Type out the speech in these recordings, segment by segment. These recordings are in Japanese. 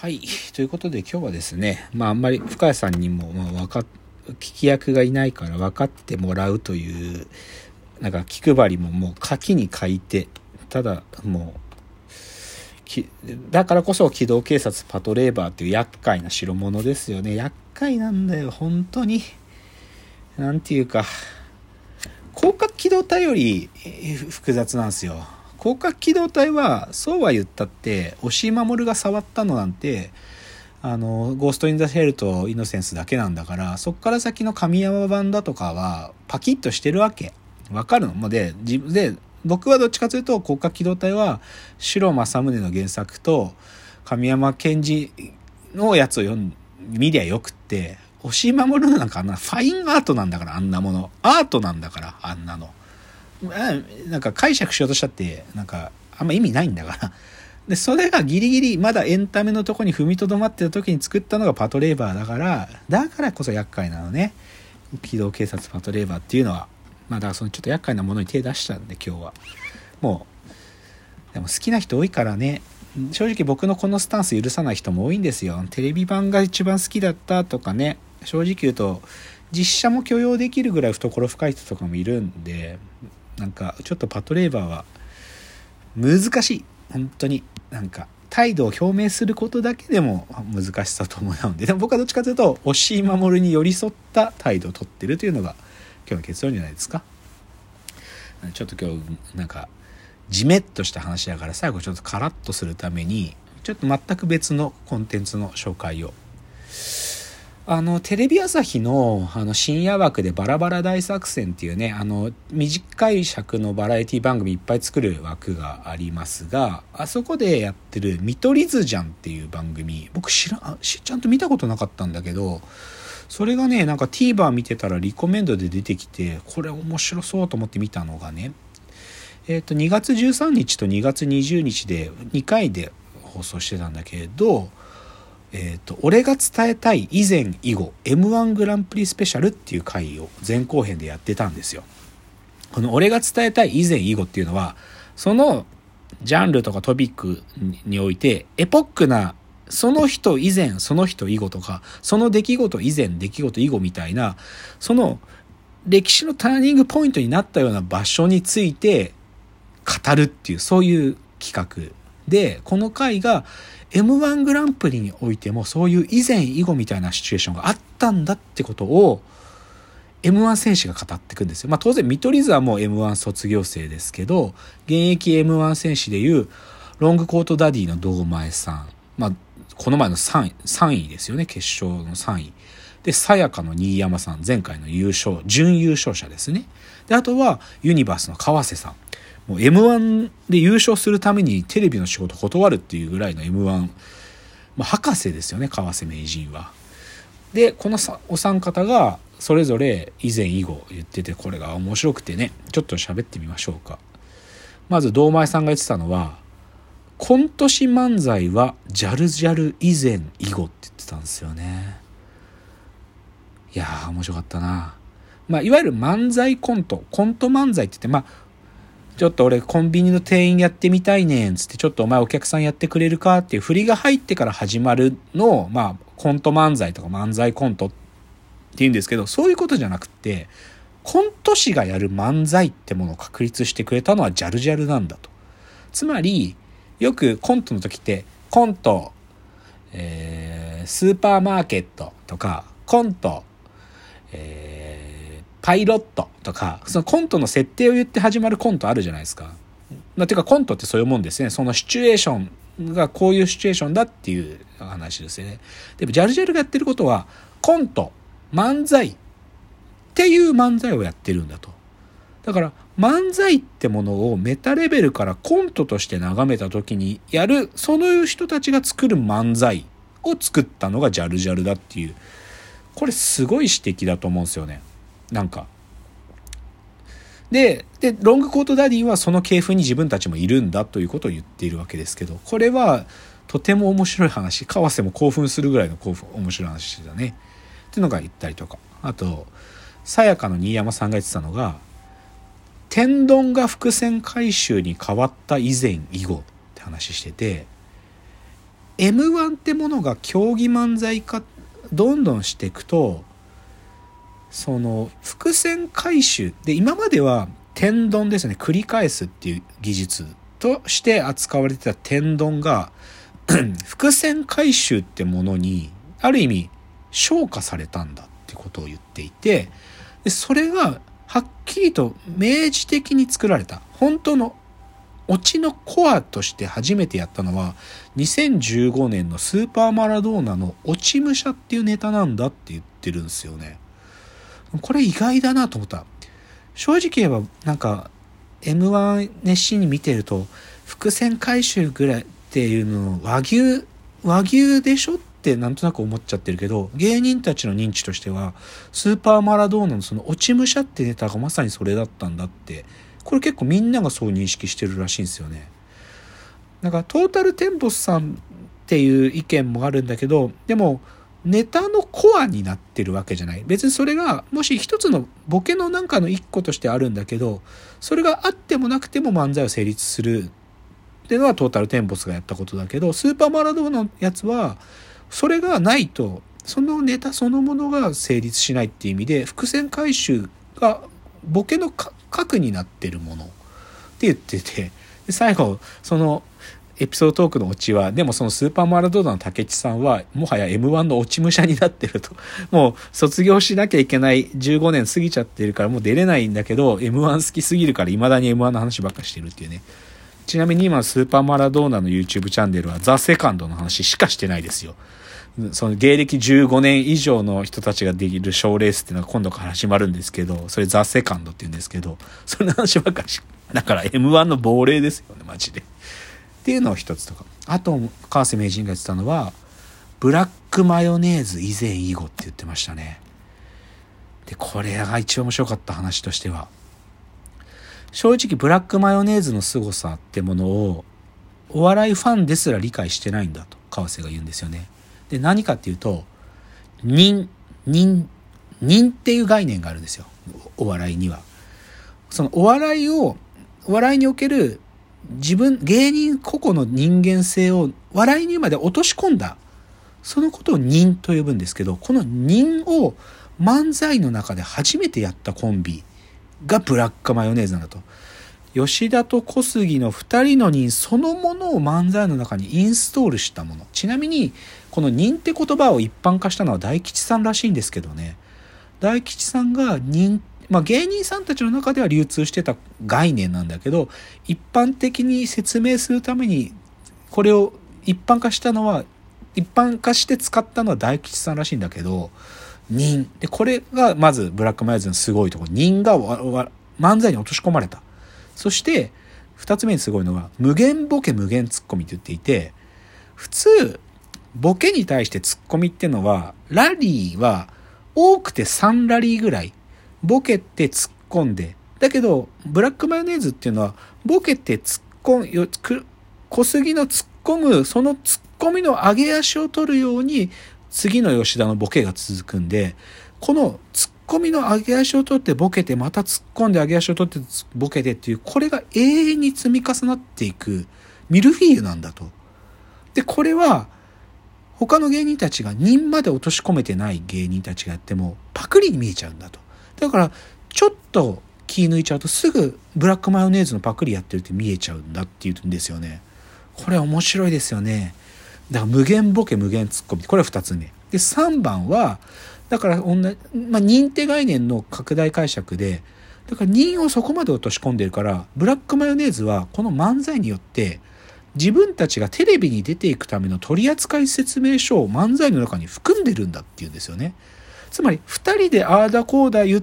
はい。ということで今日はですね、まああんまり深谷さんにも、まあ、わか聞き役がいないから分かってもらうという、なんか気配りももう書きに書いて、ただもう、だからこそ機動警察パトレーバーっていう厄介な代物ですよね。厄介なんだよ、本当に。なんていうか、広角機動隊より複雑なんですよ。広角機動隊はそうは言ったって押井守が触ったのなんてあのゴースト・イン・ザ・ヘルとイノセンスだけなんだからそっから先の神山版だとかはパキッとしてるわけ。わかるの？で自分で僕はどっちかというと広角機動隊は白正宗の原作と神山健二のやつを読ん見りゃよくって押井守のなんかあんなファインアートなんだからあんなもの。アートなんだからあんなの。なんか解釈しようとしたってなんかあんま意味ないんだから。でそれがギリギリまだエンタメのとこに踏みとどまってた時に作ったのがパトレーバーだからだからこそ厄介なのね。機動警察パトレーバーっていうのはまあだからそのちょっと厄介なものに手出したんで今日は。もうでも好きな人多いからね。正直僕のこのスタンス許さない人も多いんですよ。テレビ版が一番好きだったとかね。正直言うと実写も許容できるぐらい懐深い人とかもいるんでなんかちょっとパトレーバーは難しい。本当に。なんか態度を表明することだけでも難しさと思うので。でも僕はどっちかというと押井守に寄り添った態度をとってるというのが今日の結論じゃないですか。ちょっと今日なんかじめっとした話だから最後ちょっとカラッとするためにちょっと全く別のコンテンツの紹介をあの、テレビ朝日の、あの、深夜枠でバラバラ大作戦っていうね、あの、短い尺のバラエティ番組いっぱい作る枠がありますが、あそこでやってる見取り図じゃんっていう番組、僕知ら、ちゃんと見たことなかったんだけど、それがね、なんか TVer 見てたらリコメンドで出てきて、これ面白そうと思って見たのがね、えっ、ー、と、2月13日と2月20日で2回で放送してたんだけど、えっ、ー、と、俺が伝えたい以前以後 M1 グランプリスペシャルっていう回を前後編でやってたんですよ。この俺が伝えたい以前以後っていうのは、そのジャンルとかトピックにおいてエポックなその人以前、その人以後とか、その出来事以前、出来事以後みたいな、その歴史のターニングポイントになったような場所について語るっていう、そういう企画で、この回が M1 グランプリにおいてもそういう以前以後みたいなシチュエーションがあったんだってことを M1 選手が語っていくんですよ。まあ当然見取り図はもう M1 卒業生ですけど、現役 M1 選手でいうロングコートダディの堂前さん。まあこの前の3位 ,3 位ですよね、決勝の3位。で、さやかの新山さん、前回の優勝、準優勝者ですね。で、あとはユニバースの川瀬さん。もう M1 で優勝するためにテレビの仕事断るっていうぐらいの M1、まあ、博士ですよね、川瀬名人は。で、このお三方がそれぞれ以前以後言ってて、これが面白くてね、ちょっと喋ってみましょうか。まず、堂前さんが言ってたのは、コント師漫才はジャルジャル以前以後って言ってたんですよね。いやー、面白かったな。まあ、いわゆる漫才コント、コント漫才って言って、まあ、ちょっと俺コンビニの店員やってみたいねんつって、ちょっとお前お客さんやってくれるかっていう振りが入ってから始まるのを、まあ、コント漫才とか漫才コントって言うんですけど、そういうことじゃなくて、コント師がやる漫才ってものを確立してくれたのはジャルジャルなんだと。つまり、よくコントの時って、コント、えー、スーパーマーケットとか、コント、えー、パイロットとか、そのコントの設定を言って始まるコントあるじゃないですか。まあ、てかコントってそういうもんですね。そのシチュエーションがこういうシチュエーションだっていう話ですよね。でもジャルジャルがやってることは、コント、漫才っていう漫才をやってるんだと。だから漫才ってものをメタレベルからコントとして眺めた時にやる、その人たちが作る漫才を作ったのがジャルジャルだっていう。これすごい指摘だと思うんですよね。なんか。で、で、ロングコートダディはその系譜に自分たちもいるんだということを言っているわけですけど、これはとても面白い話、川瀬も興奮するぐらいの興奮、面白い話だね。っていうのが言ったりとか。あと、さやかの新山さんが言ってたのが、天丼が伏線回収に変わった以前以後って話してて、M1 ってものが競技漫才化どんどんしていくとその伏線回収。で今までは天丼ですね。繰り返すっていう技術として扱われてた天丼が 伏線回収ってものにある意味昇華されたんだってことを言っていてでそれがはっきりと明示的に作られた。本当のオチのコアとして初めてやったのは2015年のスーパーマラドーナの落ち武者っていうネタなんだって言ってるんですよね。これ意外だなと思った。正直言えばなんか M1 熱心に見てると伏線回収ぐらいっていうの和牛和牛でしょってなんとなく思っちゃってるけど芸人たちの認知としてはスーパーマラドーナのその落ち武者ってネタがまさにそれだったんだってこれ結構みんながそう認識してるらしいんですよね。なんかトータルテンボスさんっていう意見もあるんだけどでもネタのコアになってるわけじゃない。別にそれがもし一つのボケのなんかの一個としてあるんだけどそれがあってもなくても漫才を成立する。っていうのはトータルテンボスがやったことだけどスーパーマラドーナのやつはそれがないとそのネタそのものが成立しないっていう意味で伏線回収がボケの核になってるものって言ってて最後そのエピソードトークのオチは、でもそのスーパーマラドーナの竹内さんは、もはや M1 の落ち武者になってると。もう卒業しなきゃいけない15年過ぎちゃってるからもう出れないんだけど、M1 好きすぎるから未だに M1 の話ばっかしてるっていうね。ちなみに今スーパーマラドーナの YouTube チャンネルはザ・セカンドの話しかしてないですよ。その芸歴15年以上の人たちができる賞レースっていうのが今度から始まるんですけど、それザ・セカンドって言うんですけど、それの話ばっかし、だから M1 の亡霊ですよね、マジで。っていうのを一つとか。あと、川瀬名人が言ってたのは、ブラックマヨネーズ以前以後って言ってましたね。で、これが一番面白かった話としては、正直ブラックマヨネーズの凄さってものを、お笑いファンですら理解してないんだと、川瀬が言うんですよね。で、何かっていうと、人、人、人っていう概念があるんですよ。お笑いには。そのお笑いを、お笑いにおける自分、芸人個々の人間性を笑いにまで落とし込んだ。そのことを人と呼ぶんですけど、この人を漫才の中で初めてやったコンビがブラックマヨネーズなんだと。吉田と小杉の2人の人そのものを漫才の中にインストールしたもの。ちなみに、この人って言葉を一般化したのは大吉さんらしいんですけどね。大吉さんが人まあ、芸人さんたちの中では流通してた概念なんだけど一般的に説明するためにこれを一般化したのは一般化して使ったのは大吉さんらしいんだけど人。でこれがまずブラックマヨネーズのすごいところ。人が漫才に落とし込まれた。そして2つ目にすごいのが無限ボケ無限ツッコミって言っていて普通ボケに対してツッコミっていうのはラリーは多くて3ラリーぐらいボケて突っ込んで。だけど、ブラックマヨネーズっていうのは、ボケて突っ込む、小杉の突っ込む、その突っ込みの上げ足を取るように、次の吉田のボケが続くんで、この突っ込みの上げ足を取ってボケて、また突っ込んで上げ足を取ってボケてっていう、これが永遠に積み重なっていく、ミルフィーユなんだと。で、これは、他の芸人たちが人まで落とし込めてない芸人たちがやっても、パクリに見えちゃうんだと。だからちょっと気抜いちゃうとすぐブラックマヨネーズのパクリやってるって見えちゃうんだっていうんですよね。これ面白いですよね。だから無限ボケ無限ツッコミ。これは2つ目。で、3番は、だから同じ、まあ、認定概念の拡大解釈で、だから認をそこまで落とし込んでるから、ブラックマヨネーズはこの漫才によって、自分たちがテレビに出ていくための取扱説明書を漫才の中に含んでるんだっていうんですよね。つまり2人でああだこうだ言っ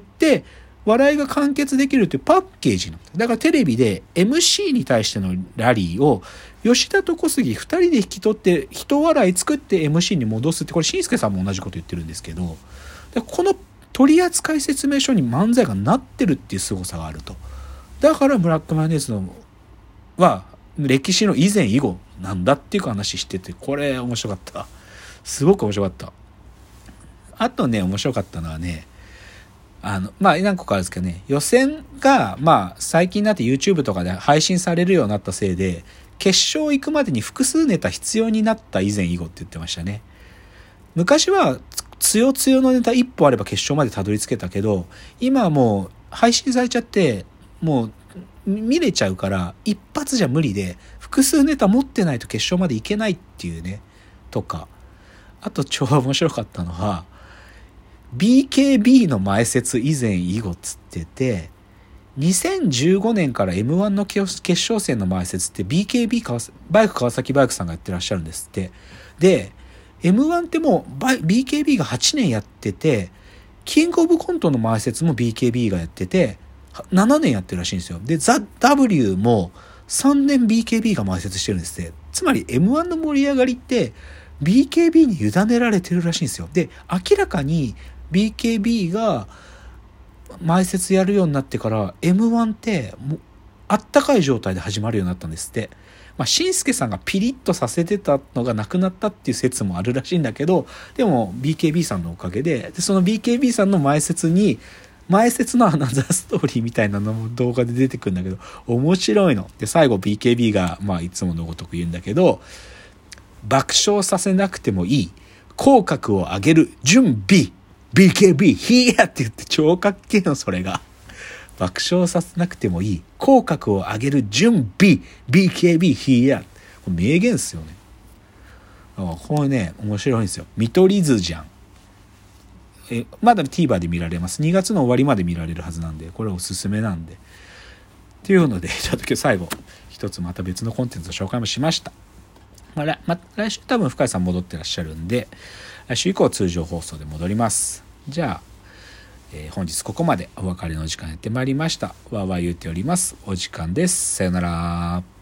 笑いが完結できるというパッケージなのだからテレビで MC に対してのラリーを吉田と小杉2人で引き取って人笑い作って MC に戻すってこれしんすけさんも同じこと言ってるんですけどこの取扱説明書に漫才がなってるっていう凄さがあると。だからブラックマヨネーズのは歴史の以前以後なんだっていう話しててこれ面白かった。すごく面白かった。あとね、面白かったのはね、あの、まあ、何個かあるんですけどね、予選が、まあ、最近になって YouTube とかで配信されるようになったせいで、決勝行くまでに複数ネタ必要になった以前以後って言ってましたね。昔は、つよつよのネタ一歩あれば決勝までたどり着けたけど、今はもう配信されちゃって、もう見れちゃうから、一発じゃ無理で、複数ネタ持ってないと決勝までいけないっていうね、とか。あと超面白かったのは、BKB の前説以前以後っつってて、2015年から M1 の決勝戦の前説って BKB バイク川崎バイクさんがやってらっしゃるんですって。で、M1 ってもう BKB が8年やってて、キングオブコントの前説も BKB がやってて、7年やってるらしいんですよ。で、ザ・ W も3年 BKB が前説してるんですって。つまり M1 の盛り上がりって BKB に委ねられてるらしいんですよ。で、明らかに BKB が前説やるようになってから M1 ってもうあったかい状態で始まるようになったんですって。まあ、しんすけさんがピリッとさせてたのがなくなったっていう説もあるらしいんだけど、でも BKB さんのおかげで、でその BKB さんの前説に、前説のアナザーストーリーみたいなのも動画で出てくるんだけど、面白いの。で、最後 BKB が、まあいつものごとく言うんだけど、爆笑させなくてもいい。口角を上げる準備 BKB ヒーヤって言って超かっけえの、それが。爆笑させなくてもいい。口角を上げる準備 BKB ヒーヤこれ名言っすよね。これね、面白いんですよ。見取り図じゃん。え、まだ TVer で見られます。2月の終わりまで見られるはずなんで、これおすすめなんで。っていうので、ちょっと今日最後、一つまた別のコンテンツの紹介もしました。まあ、ま来週多分深井さん戻ってらっしゃるんで、来週以降通常放送で戻ります。じゃあ、えー、本日ここまでお別れの時間やってまいりました。わーわー言うております。お時間です。さよなら。